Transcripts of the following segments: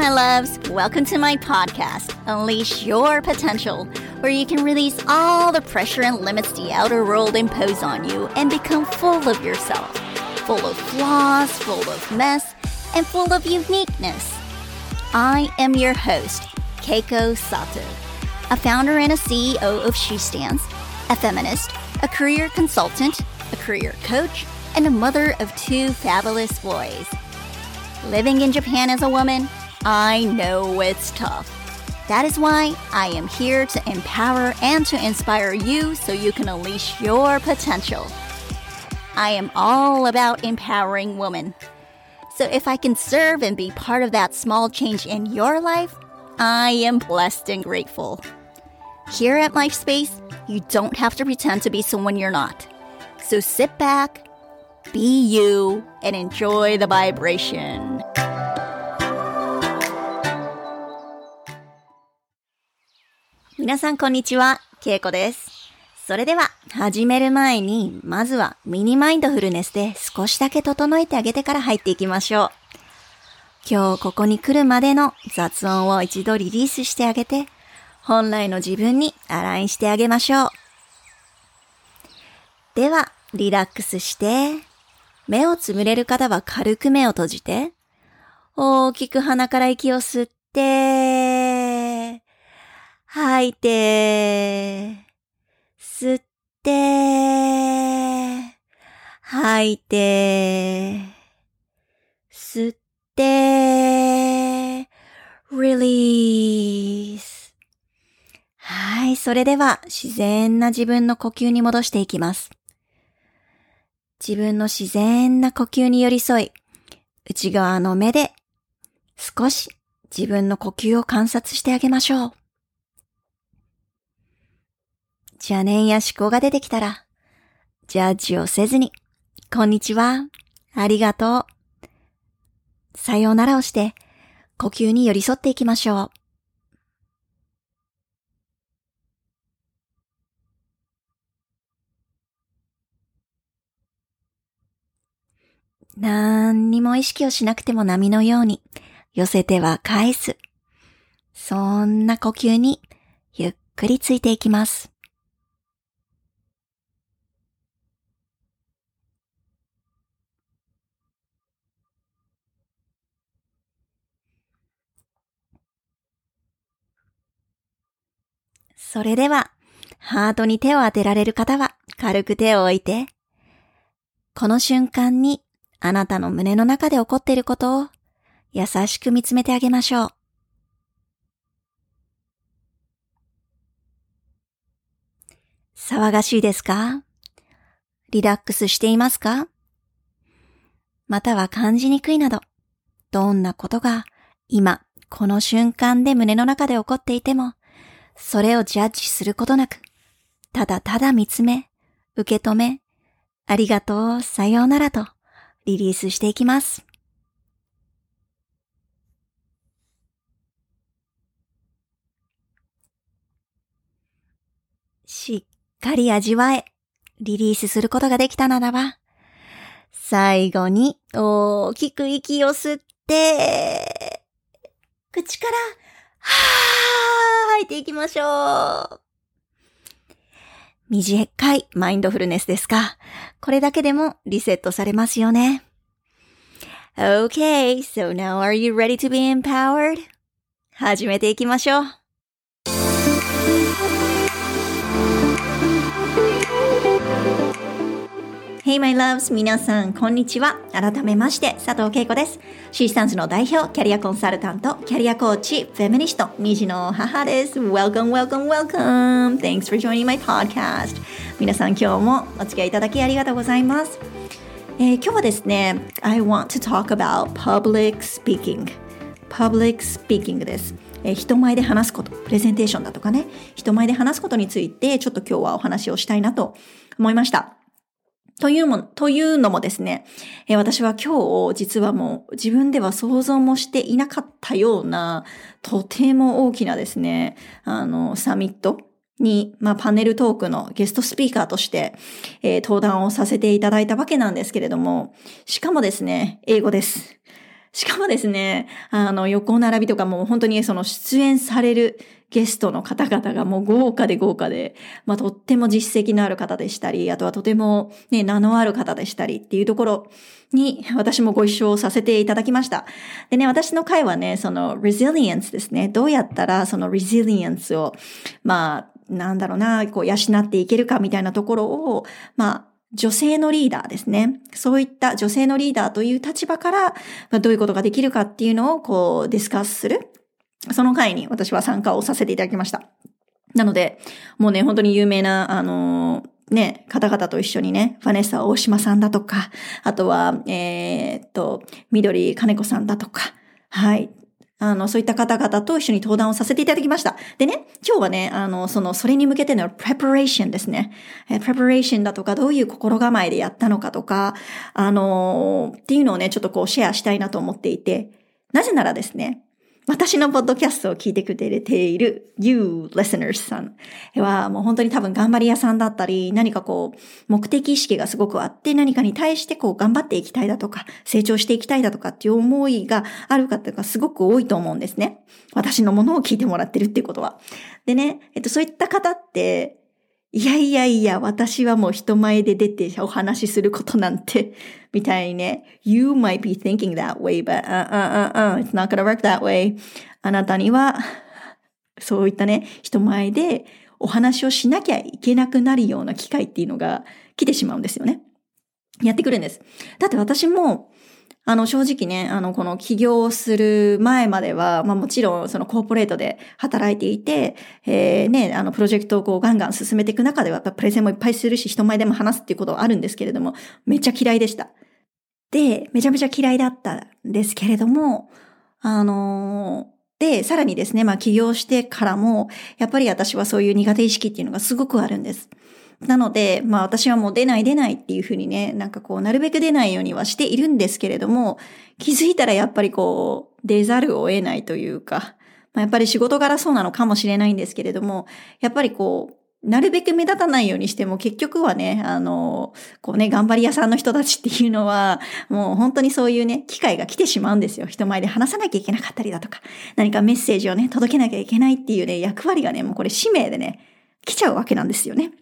my loves. Welcome to my podcast, Unleash Your Potential, where you can release all the pressure and limits the outer world impose on you and become full of yourself. Full of flaws, full of mess, and full of uniqueness. I am your host, Keiko Sato, a founder and a CEO of She Stands, a feminist, a career consultant, a career coach, and a mother of two fabulous boys. Living in Japan as a woman, I know it's tough. That is why I am here to empower and to inspire you so you can unleash your potential. I am all about empowering women. So if I can serve and be part of that small change in your life, I am blessed and grateful. Here at LifeSpace, you don't have to pretend to be someone you're not. So sit back, be you, and enjoy the vibration. 皆さんこんにちは、ケイコです。それでは、始める前に、まずはミニマインドフルネスで少しだけ整えてあげてから入っていきましょう。今日ここに来るまでの雑音を一度リリースしてあげて、本来の自分にアラインしてあげましょう。では、リラックスして、目をつむれる方は軽く目を閉じて、大きく鼻から息を吸って、吐いて、吸って、吐いて、吸って、release。はい、それでは自然な自分の呼吸に戻していきます。自分の自然な呼吸に寄り添い、内側の目で少し自分の呼吸を観察してあげましょう。邪念や思考が出てきたら、ジャッジをせずに、こんにちは、ありがとう、さようならをして、呼吸に寄り添っていきましょう。何にも意識をしなくても波のように寄せては返す。そんな呼吸にゆっくりついていきます。それでは、ハートに手を当てられる方は軽く手を置いて、この瞬間にあなたの胸の中で起こっていることを優しく見つめてあげましょう。騒がしいですか？リラックスしていますか？または感じにくいなど、どんなことが今この瞬間で胸の中で起こっていても、それをジャッジすることなく、ただただ見つめ、受け止め、ありがとう、さようならと、リリースしていきます。しっかり味わえ、リリースすることができたならば、最後に大きく息を吸って、口から、はー吐いていきましょう。短い。マインドフルネスですか、これだけでもリセットされますよね。Okay, so now are you ready to be empowered? 始めてい。きましょう。Hey my loves! 皆さん、こんにちは。改めまして、佐藤恵子です。シースタンスの代表、キャリアコンサルタント、キャリアコーチ、フェミニスト、2児の母です。Welcome, welcome, welcome! Thanks for joining my podcast. 皆さん、今日もお付き合いいただきありがとうございます。えー今日はですね、I want to talk about public speaking. Public speaking です。え人前で話すこと、プレゼンテーションだとかね、人前で話すことについて、ちょっと今日はお話をしたいなと思いました。というも、というのもですね、え私は今日、実はもう自分では想像もしていなかったような、とても大きなですね、あの、サミットに、まあ、パネルトークのゲストスピーカーとして、えー登壇をさせていただいたわけなんですけれども、しかもですね、英語です。しかもですね、あの、横並びとかも本当にその出演されるゲストの方々がもう豪華で豪華で、まあとっても実績のある方でしたり、あとはとてもね、名のある方でしたりっていうところに私もご一緒させていただきました。でね、私の回はね、その resilience ですね。どうやったらその resilience を、まあ、なんだろうな、こう養っていけるかみたいなところを、まあ、女性のリーダーですね。そういった女性のリーダーという立場から、どういうことができるかっていうのをこうディスカスする。その会に私は参加をさせていただきました。なので、もうね、本当に有名な、あのー、ね、方々と一緒にね、ファネッサ大島さんだとか、あとは、えー、っと、緑金子さんだとか、はい。あの、そういった方々と一緒に登壇をさせていただきました。でね、今日はね、あの、その、それに向けての preparation ですね。え preparation だとか、どういう心構えでやったのかとか、あのっていうのをね、ちょっとこうシェアしたいなと思っていて、なぜならですね、私のポッドキャストを聞いてくれている You listeners さんはもう本当に多分頑張り屋さんだったり、何かこう目的意識がすごくあって何かに対してこう頑張っていきたいだとか、成長していきたいだとかっていう思いがある方がすごく多いと思うんですね。私のものを聞いてもらってるっていうことは。でね、えっとそういった方っていやいやいや、私はもう人前で出てお話しすることなんて、みたいにね、you might be thinking that way, but uh, uh, uh, uh, it's not gonna work that way. あなたには、そういったね、人前でお話をしなきゃいけなくなるような機会っていうのが来てしまうんですよね。やってくるんです。だって私も、あの、正直ね、あの、この起業する前までは、まあもちろん、そのコーポレートで働いていて、えー、ね、あの、プロジェクトをこうガンガン進めていく中では、やっぱプレゼンもいっぱいするし、人前でも話すっていうことはあるんですけれども、めっちゃ嫌いでした。で、めちゃめちゃ嫌いだったんですけれども、あの、で、さらにですね、まあ起業してからも、やっぱり私はそういう苦手意識っていうのがすごくあるんです。なので、まあ私はもう出ない出ないっていうふうにね、なんかこう、なるべく出ないようにはしているんですけれども、気づいたらやっぱりこう、出ざるを得ないというか、まあ、やっぱり仕事柄そうなのかもしれないんですけれども、やっぱりこう、なるべく目立たないようにしても結局はね、あの、こうね、頑張り屋さんの人たちっていうのは、もう本当にそういうね、機会が来てしまうんですよ。人前で話さなきゃいけなかったりだとか、何かメッセージをね、届けなきゃいけないっていうね、役割がね、もうこれ使命でね、来ちゃうわけなんですよね。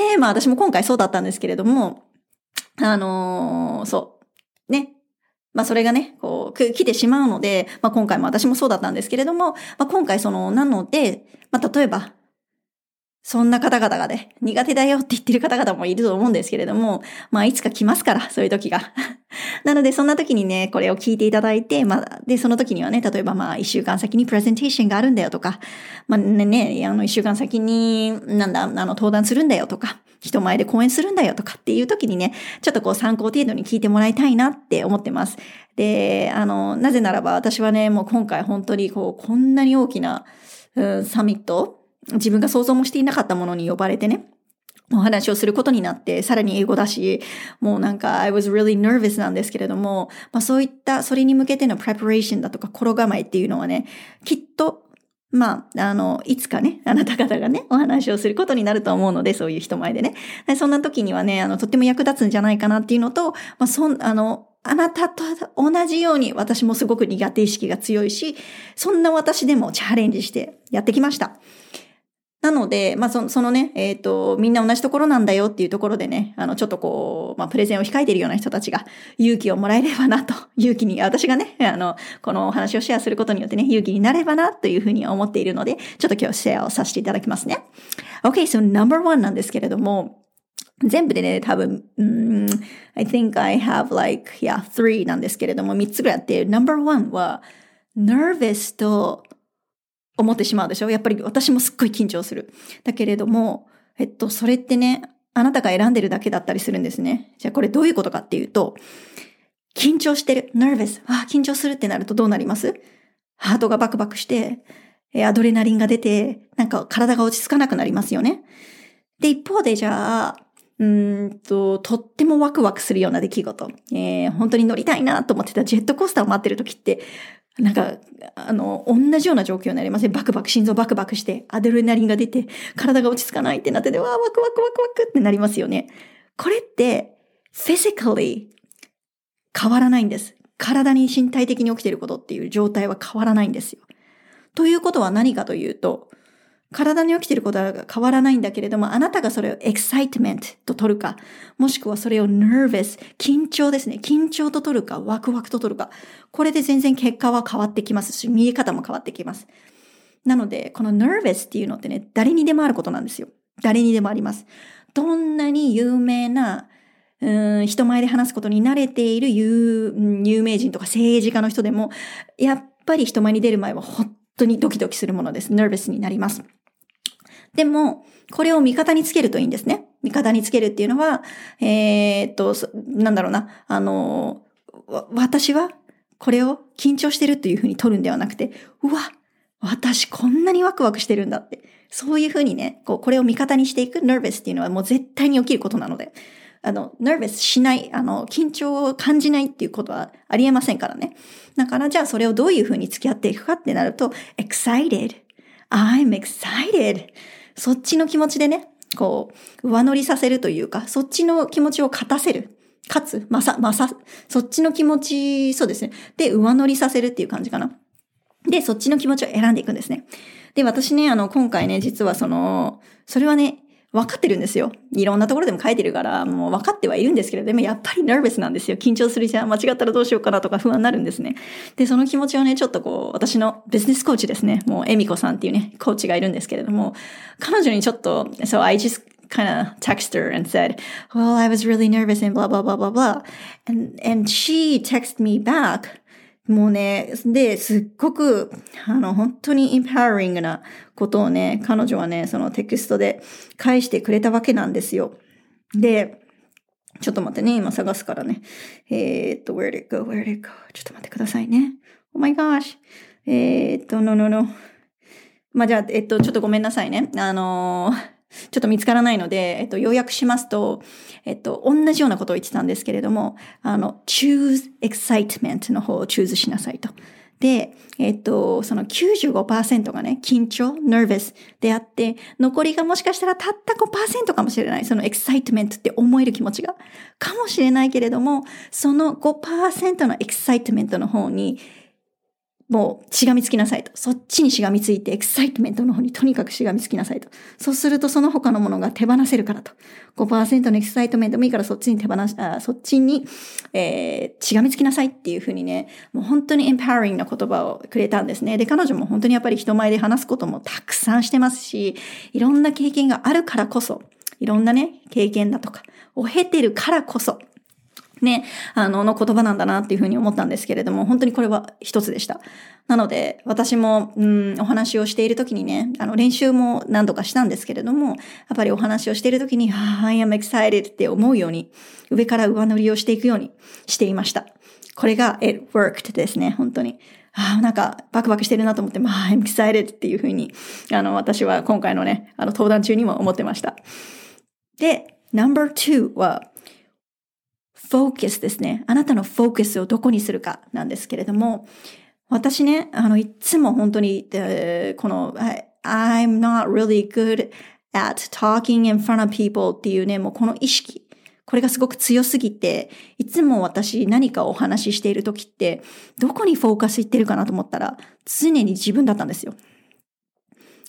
で、まあ私も今回そうだったんですけれども、あのー、そう。ね。まあそれがね、こう、来てしまうので、まあ今回も私もそうだったんですけれども、まあ今回その、なので、まあ例えば、そんな方々がね、苦手だよって言ってる方々もいると思うんですけれども、まあいつか来ますから、そういう時が。なのでそんな時にね、これを聞いていただいて、まあ、で、その時にはね、例えばまあ一週間先にプレゼンテーションがあるんだよとか、まあね、ねあの一週間先に、なんだ、あの登壇するんだよとか、人前で講演するんだよとかっていう時にね、ちょっとこう参考程度に聞いてもらいたいなって思ってます。で、あの、なぜならば私はね、もう今回本当にこう、こんなに大きな、うん、サミット自分が想像もしていなかったものに呼ばれてね、お話をすることになって、さらに英語だし、もうなんか、I was really nervous なんですけれども、まあそういった、それに向けての preparation だとか心構えっていうのはね、きっと、まあ、あの、いつかね、あなた方がね、お話をすることになると思うので、そういう人前でね。そんな時にはね、あの、とっても役立つんじゃないかなっていうのと、まあ、そん、あの、あなたと同じように私もすごく苦手意識が強いし、そんな私でもチャレンジしてやってきました。なので、まあそ、そのね、えっ、ー、と、みんな同じところなんだよっていうところでね、あの、ちょっとこう、まあ、プレゼンを控えているような人たちが勇気をもらえればなと、勇気に、私がね、あの、このお話をシェアすることによってね、勇気になればなというふうに思っているので、ちょっと今日シェアをさせていただきますね。Okay, so number one なんですけれども、全部でね、多分、うん、I think I have like, yeah, three なんですけれども、三つぐらいあって、number one は、nervous と思ってしまうでしょ？やっぱり私もすっごい緊張する。だけれども、えっと、それってね、あなたが選んでるだけだったりするんですね。じゃあこれどういうことかっていうと、緊張してる、nervous。あ、緊張するってなるとどうなります？ハートがバクバクして、アドレナリンが出て、なんか体が落ち着かなくなりますよね。で、一方でじゃあ、うんと、とってもワクワクするような出来事。えー、本当に乗りたいなと思ってたジェットコースターを待ってる時って、なんか、あの、同じような状況になりますね。バクバク、心臓バクバクして、アデルナリンが出て、体が落ち着かないってなってて、わー、ワクワクワクワクってなりますよね。これって、physically 変わらないんです。体に身体的に起きていることっていう状態は変わらないんですよ。ということは何かというと、体に起きていることは変わらないんだけれども、あなたがそれを excitement と取るか、もしくはそれを nervous、緊張ですね。緊張と取るか、ワクワクと取るか。これで全然結果は変わってきますし、見え方も変わってきます。なので、この nervous っていうのってね、誰にでもあることなんですよ。誰にでもあります。どんなに有名な、うん人前で話すことに慣れている有有名人とか政治家の人でも、やっぱり人前に出る前は本当にドキドキするものです。nervous になります。でも、これを味方につけるといいんですね。味方につけるっていうのは、えー、っと、なんだろうな、あの、私はこれを緊張してるというふうに取るんではなくて、うわ、私こんなにワクワクしてるんだって。そういうふうにね、こう、これを味方にしていく nervous っていうのはもう絶対に起きることなので、あの、nervous しない、あの、緊張を感じないっていうことはありえませんからね。だからじゃあそれをどういうふうに付き合っていくかってなると、excited. I'm excited. そっちの気持ちでね、こう、上乗りさせるというか、そっちの気持ちを勝たせる。かつ、まさ、まさ、そっちの気持ち、そうですね。で、上乗りさせるっていう感じかな。で、そっちの気持ちを選んでいくんですね。で、私ね、あの、今回ね、実はその、それはね、分かってるんですよ。いろんなところでも書いてるから、もう分かってはいるんですけれど、もやっぱりナーベスなんですよ。緊張するじゃん。間違ったらどうしようかなとか不安になるんですね。で、その気持ちをね、ちょっとこう、私のビジネスコーチですね。もう、エミコさんっていうね、コーチがいるんですけれども、彼女にちょっと、so I just kind of text her and said, well, I was really nervous and blah, blah, blah, blah, blah. And, and she texted me back, もうね、で、すっごく、あの、本当にインパワリングなことをね、彼女はね、そのテキストで返してくれたわけなんですよ。で、ちょっと待ってね、今探すからね。えー、っと、where did it go? Where did it go? ちょっと待ってくださいね。Oh my gosh. えー、っと、no, no, no. まあ、じゃあ、えっと、ちょっとごめんなさいね。あのーちょっと見つからないので、えっと、要約しますと、えっと、同じようなことを言ってたんですけれども、あの、choose excitement の方を choose しなさいと。で、えっと、その95%がね、緊張、nervous であって、残りがもしかしたらたった5%かもしれない。その excitement って思える気持ちが。かもしれないけれども、その5%の excitement の方にもうしがみつきなさいと。そっちにしがみついて、エクサイトメントの方にとにかくしがみつきなさいと。そうするとその他のものが手放せるからと。5%のエクサイトメントもいいからそっちに手放し、あそっちに、えー、しがみつきなさいっていうふうにね、もう本当にエンパワリングな言葉をくれたんですね。で、彼女も本当にやっぱり人前で話すこともたくさんしてますし、いろんな経験があるからこそ、いろんなね、経験だとか、を経てるからこそ、ね、あの、の言葉なんだなっていうふうに思ったんですけれども、本当にこれは一つでした。なので、私も、うん、お話をしている時にね、あの、練習も何度かしたんですけれども、やっぱりお話をしている時に、I am excited って思うように、上から上乗りをしていくようにしていました。これが、it worked ですね、本当に。ああ、なんか、バクバクしてるなと思って、まあ、I'm excited っていうふうに、あの、私は今回のね、あの、登壇中にも思ってました。で、number two は、フォーカスですね。あなたのフォーカスをどこにするかなんですけれども、私ね、あの、いつも本当に、この、I'm not really good at talking in front of people っていうね、もうこの意識。これがすごく強すぎて、いつも私何かお話ししている時って、どこにフォーカスいってるかなと思ったら、常に自分だったんですよ。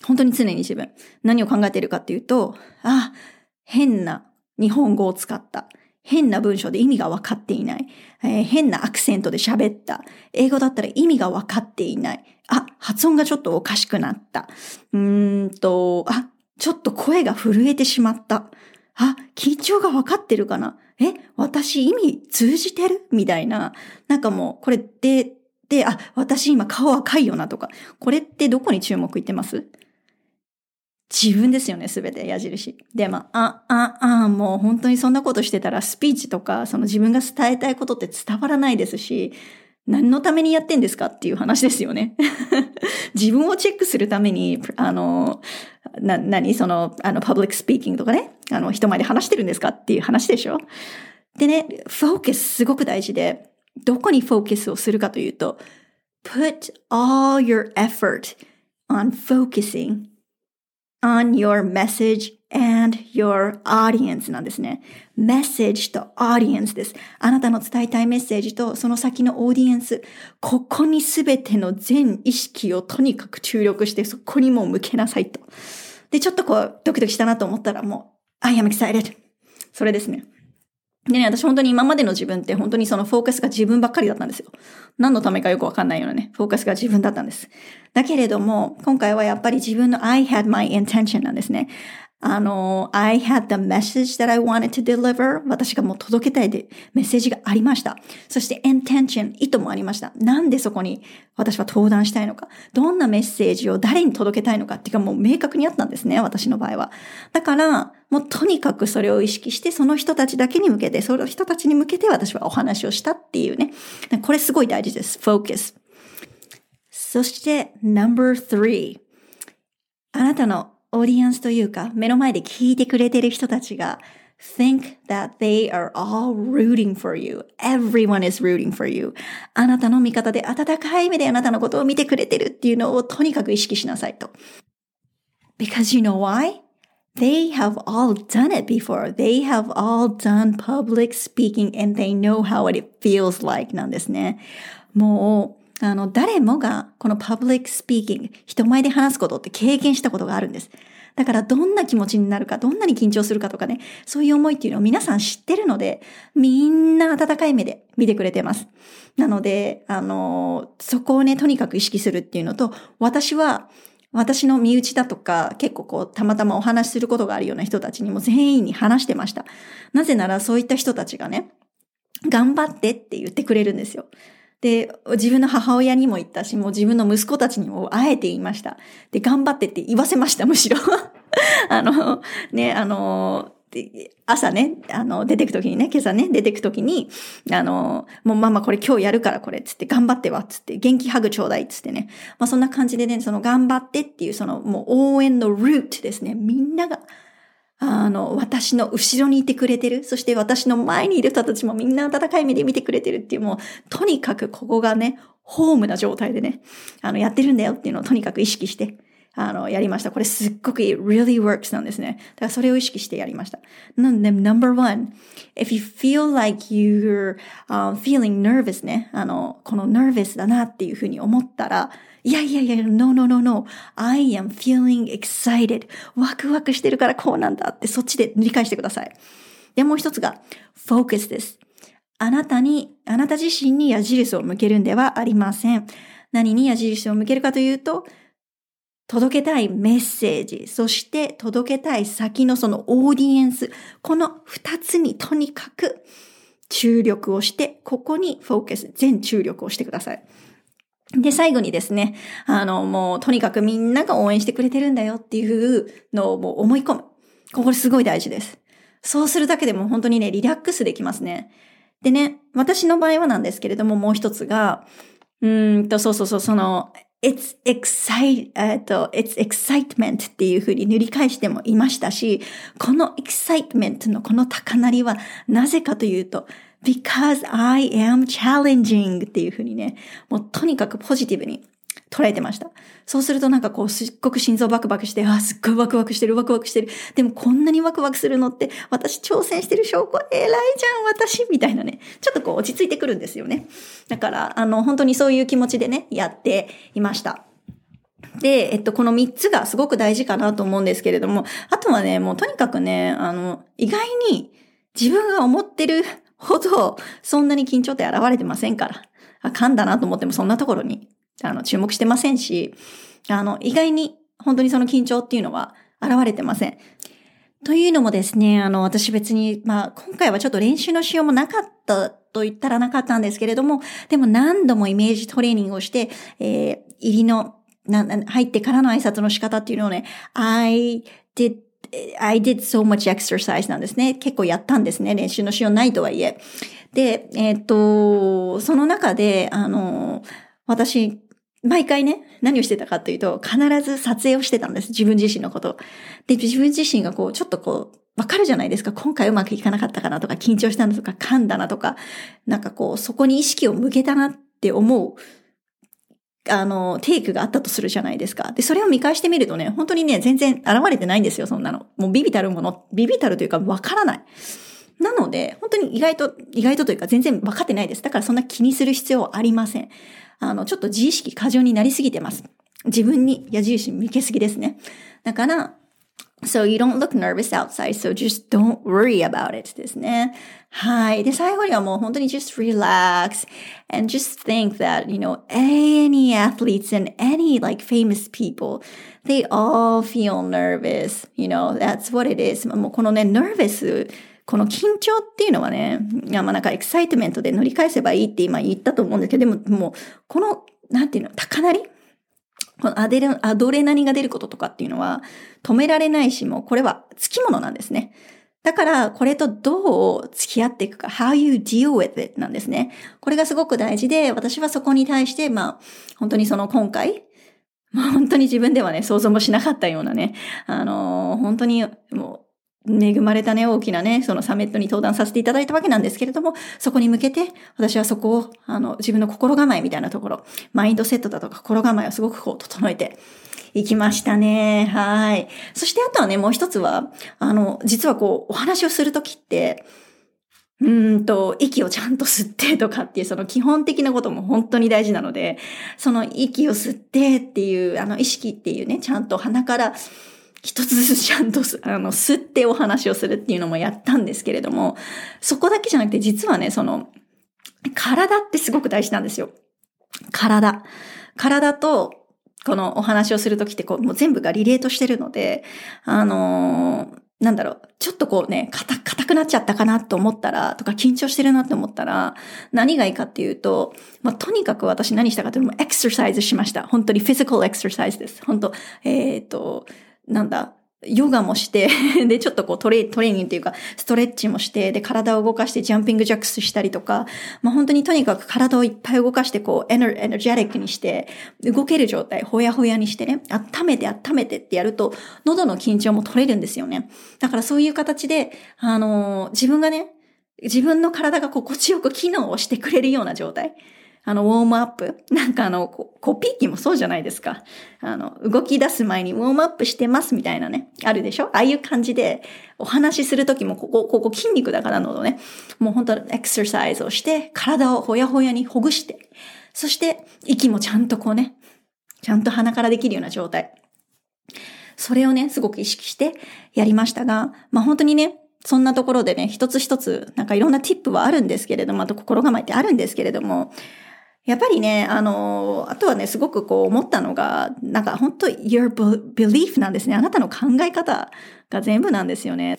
本当に常に自分。何を考えているかっていうと、あ、変な日本語を使った。変な文章で意味が分かっていない。えー、変なアクセントで喋った。英語だったら意味が分かっていない。あ、発音がちょっとおかしくなった。うーんと、あ、ちょっと声が震えてしまった。あ、緊張が分かってるかなえ、私意味通じてる？みたいな。なんかもう、これで、で、あ、私今顔赤いよなとか。これってどこに注目いってます？自分ですよね、すべて矢印。で、まあ、あ、あ、あ、もう本当にそんなことしてたらスピーチとか、その自分が伝えたいことって伝わらないですし、何のためにやってんですかっていう話ですよね。自分をチェックするために、あの、な、何？その、あの、 public speaking とかね、あの、人前で話してるんですかっていう話でしょ？でね、フォーカスすごく大事で、どこにフォーカスをするかというと、put all your effort on focusing on your message and your audience なんですね。message と audience です。あなたの伝えたいメッセージとその先のオーディエンス。ここにすべての全意識をとにかく注力してそこにもう向けなさいと。で、ちょっとこうドキドキしたなと思ったらもう I am excited. それですね。でね、私本当に今までの自分って本当にそのフォーカスが自分ばっかりだったんですよ。何のためかよくわかんないようなね、フォーカスが自分だったんです。だけれども、今回はやっぱり自分の I had my intention なんですね。あの、I had the message that I wanted to deliver. 私がもう届けたいでメッセージがありました。そして intention、意図もありました。なんでそこに私は登壇したいのか。どんなメッセージを誰に届けたいのかっていうかもう明確にあったんですね。私の場合は。だから、もうとにかくそれを意識して、その人たちだけに向けて、その人たちに向けて私はお話をしたっていうね。これすごい大事です。focus。そして、number three。あなたのオーディエンスというか、目の前で聞いてくれてる人たちが、think that they are all rooting for you. Everyone is rooting for you. あなたの味方で温かい目であなたのことを見てくれてるっていうのをとにかく意識しなさいと。Because you know why? They have all done it before. They have all done public speaking and they know how it feels like なんですね。もう、あの、誰もがこの public speaking、人前で話すことって経験したことがあるんです。だからどんな気持ちになるか、どんなに緊張するかとかね、そういう思いっていうのを皆さん知ってるので、みんな温かい目で見てくれてます。なので、あの、そこをね、とにかく意識するっていうのと、私は、私の身内だとか、結構こう、たまたまお話しすることがあるような人たちにも全員に話してました。なぜならそういった人たちがね、頑張ってって言ってくれるんですよ。で、自分の母親にも言ったし、もう自分の息子たちにもあえて言いました。で、頑張ってって言わせました、むしろ。あの、ね、あの、朝ね、あの、出てくときにね、今朝ね、出てくときに、あの、もうママこれ今日やるからこれ、つって頑張ってわ、つって元気ハグちょうだい、つってね。まあそんな感じでね、その頑張ってっていうそのもう応援のルートですね。みんながあの、私の後ろにいてくれてる。そして私の前にいる人たちもみんな温かい目で見てくれてるっていう、もう、とにかくここがね、ホームな状態でね、あの、やってるんだよっていうのをとにかく意識して、あの、やりました。これすっごく it really works なんですね。だからそれを意識してやりました。なんで、number one, if you feel like you're、uh, feeling nervous ね、あの、この nervous だなっていうふうに思ったら、いやいやいや、no, no, no, no. I am feeling excited. ワクワクしてるからこうなんだってそっちで理解してください。で、もう一つが focus です。あなたに、あなた自身に矢印を向けるんではありません。何に矢印を向けるかというと、届けたいメッセージ、そして届けたい先のそのオーディエンス、この二つにとにかく注力をして、ここにフォーカス、全注力をしてください。で、最後にですね、あの、もう、とにかくみんなが応援してくれてるんだよっていうのをもう思い込む。これすごい大事です。そうするだけでも本当にね、リラックスできますね。でね、私の場合はなんですけれども、もう一つが、うんと、そうそうそう、その、it's excite, えっと、it's excitement っていうふうに塗り返してもいましたし、この excitement のこの高鳴りはなぜかというと、because I am challenging っていうふうにね、もうとにかくポジティブに捉えてました。そうするとなんかこうすっごく心臓バクバクして、あ、すっごいワクワクしてる、ワクワクしてる。でもこんなにワクワクするのって私挑戦してる証拠偉いじゃん、私みたいなね。ちょっとこう落ち着いてくるんですよね。だから、あの、本当にそういう気持ちでね、やっていました。で、えっと、この3つがすごく大事かなと思うんですけれども、あとはね、もうとにかくね、あの、意外に自分が思ってるほど、そんなに緊張って現れてませんから。あ、噛んだなと思ってもそんなところに、あの、注目してませんし、あの、意外に本当にその緊張っていうのは現れてません。というのもですね、あの、私別に、まあ、今回はちょっと練習のしようもなかったと言ったらなかったんですけれども、でも何度もイメージトレーニングをして、えー、入りの、な、入ってからの挨拶の仕方っていうのをね、I did I did so much exercise なんですね。結構やったんですね。練習のしようないとはいえ。で、えっ、と、その中で、あの、私、毎回ね、何をしてたかというと、必ず撮影をしてたんです。自分自身のこと。で、自分自身がこう、ちょっとこう、わかるじゃないですか。今回うまくいかなかったかなとか、緊張したなとか、噛んだなとか、なんかこう、そこに意識を向けたなって思うあの、テイクがあったとするじゃないですか。で、それを見返してみるとね、本当にね、全然現れてないんですよ、そんなの。もうビビたるもの、ビビたるというかわからない。なので、本当に意外と、意外とというか全然分かってないです。だからそんな気にする必要はありません。あの、ちょっと自意識過剰になりすぎてます。自分に矢印向けすぎですね。だから、So you don't look nervous outside, so just don't worry about it ですね。はい。で、最後にはもう本当に just relax and just think that, you know, any athletes and any like famous people, they all feel nervous. You know, that's what it is. もうこのね、nervous この緊張っていうのはね、いやまあなんかエキサイトメントで乗り返せばいいって今言ったと思うんだけど、でももう、この、なんていうの、高鳴り？このアデレアドレナリンが出ることとかっていうのは止められないし、もうこれは付き物なんですね。だから、これとどう付き合っていくか、how you deal with it なんですね。これがすごく大事で、私はそこに対して、まあ、本当にその今回、まあ、本当に自分ではね、想像もしなかったようなね、あのー、本当にもう、恵まれたね、大きなね、そのサミットに登壇させていただいたわけなんですけれども、そこに向けて、私はそこを、あの、自分の心構えみたいなところ、マインドセットだとか心構えをすごくこう、整えていきましたね。はい。そしてあとはね、もう一つは、あの、実はこう、お話をするときって、うんと、息をちゃんと吸ってとかっていう、その基本的なことも本当に大事なので、その息を吸ってっていう、あの意識っていうね、ちゃんと鼻から一つずつちゃんとあの、吸ってお話をするっていうのもやったんですけれども、そこだけじゃなくて実はね、その、体ってすごく大事なんですよ。体。体と、このお話をするときってこう、もう全部がリレートしてるので、あのー、なんだろう、ちょっとこうね、硬、硬くなっちゃったかなと思ったら、とか緊張してるなって思ったら、何がいいかっていうと、まあ、とにかく私何したかというと、エクササイズしました。本当にフィジカルエクササイズです。本当えっ、ー、と、なんだ、ヨガもして で、ちょっとこうトレトレーニングっていうか、ストレッチもして、で、体を動かしてジャンピングジャックスしたりとか、まあ本当にとにかく体をいっぱい動かして、こう、エネエネルジェリックにして、動ける状態、ほやほやにしてね、温めて温めてってやると、喉の緊張も取れるんですよね。だからそういう形で、あのー、自分がね、自分の体が心地よく機能をしてくれるような状態。あの、ウォームアップ。なんかあの、コピー機もそうじゃないですか。あの、動き出す前にウォームアップしてますみたいなね。あるでしょ？ああいう感じで、お話しするときも、ここ、ここ筋肉だからのね、もう本当エクササイズをして、体をほやほやにほぐして、そして息もちゃんとこうね、ちゃんと鼻からできるような状態。それをね、すごく意識してやりましたが、まあ本当にね、そんなところでね、一つ一つ、なんかいろんなティップはあるんですけれども、あと心構えってあるんですけれども、やっぱりね、あの、あとはね、すごくこう思ったのが、なんか本当 your belief なんですね。あなたの考え方が全部なんですよね。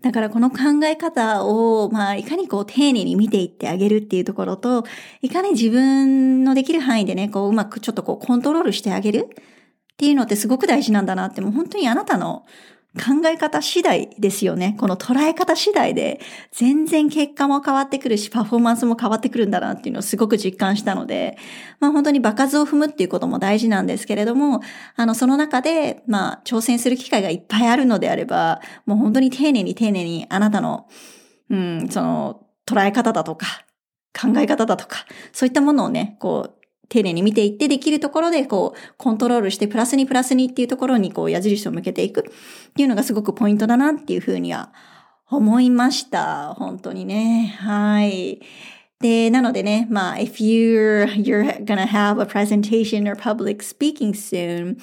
だからこの考え方を、まあ、いかにこう丁寧に見ていってあげるっていうところと、いかに自分のできる範囲でね、こううまくちょっとこうコントロールしてあげるっていうのってすごく大事なんだなって、もう本当にあなたの考え方次第ですよね。この捉え方次第で全然結果も変わってくるし、パフォーマンスも変わってくるんだなっていうのをすごく実感したので、まあ本当に場数を踏むっていうことも大事なんですけれども、あの、その中で、まあ挑戦する機会がいっぱいあるのであれば、もう本当に丁寧に丁寧にあなたの、うん、その捉え方だとか、考え方だとか、そういったものをね、こう、丁寧に見ていってできるところでこうコントロールしてプラスにプラスにっていうところにこう矢印を向けていくっていうのがすごくポイントだなっていうふうには思いました。本当にね。はい。で、なのでね、まあ、if you're, you're gonna have a presentation or public speaking soon,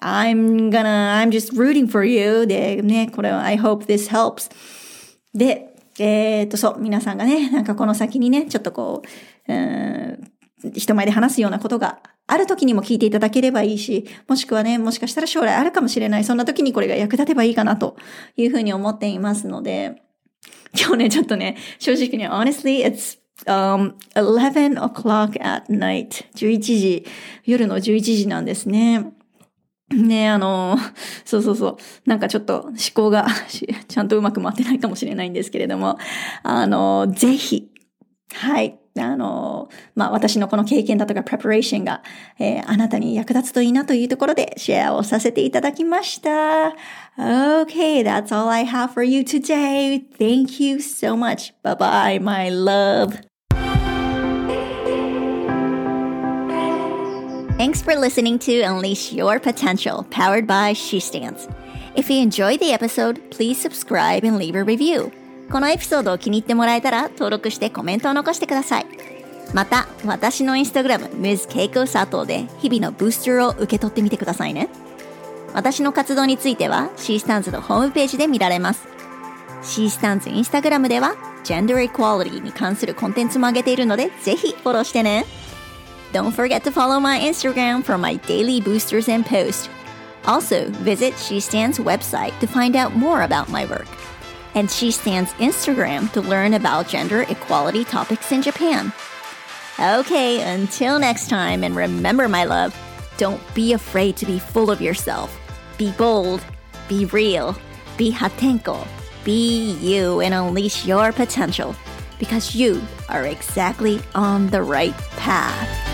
I'm gonna, I'm just rooting for you. で、ね、これは I hope this helps. で、えー、っと、そう、皆さんがね、なんかこの先にね、ちょっとこう、うん人前で話すようなことがある時にも聞いていただければいいし、もしくはね、もしかしたら将来あるかもしれない。そんな時にこれが役立てばいいかなというふうに思っていますので、今日ね、ちょっとね、正直に、honestly, it's um, 11 o'clock at night. 11時、夜の11時なんですね。ねあの、そうそうそう。なんかちょっと思考が ちゃんとうまく回ってないかもしれないんですけれども、あの、ぜひ、はい。あの、まあ、私のこの経験だとか、プレパレーションが、えー、あなたに役立つといいなというところでシェアをさせていただきました。Okay, that's all I have for you today. Thank you so much. Bye bye, my love. Thanks for listening to Unleash Your Potential, powered by SheStands. If you enjoyed the episode, please subscribe and leave a review. このエピソードを気に入ってもらえたら登録してコメントを残してください。また、私のインスタグラム、MsKeikoSato で日々のブースターを受け取ってみてくださいね。私の活動については、シースタンズのホームページで見られます。シースタンズインスタグラムでは、ジェンダーエクワリティに関するコンテンツも上げているので、ぜひフォローしてね。Don't forget to follow my Instagram for my daily boosters and posts. Also, visit She Stands website to find out more about my work. And She Stands Instagram to learn about gender equality topics in Japan. Okay, until next time, and remember, my love, don't be afraid to be full of yourself. Be bold, be real, be hatenko, be you, and unleash your potential because you are exactly on the right path.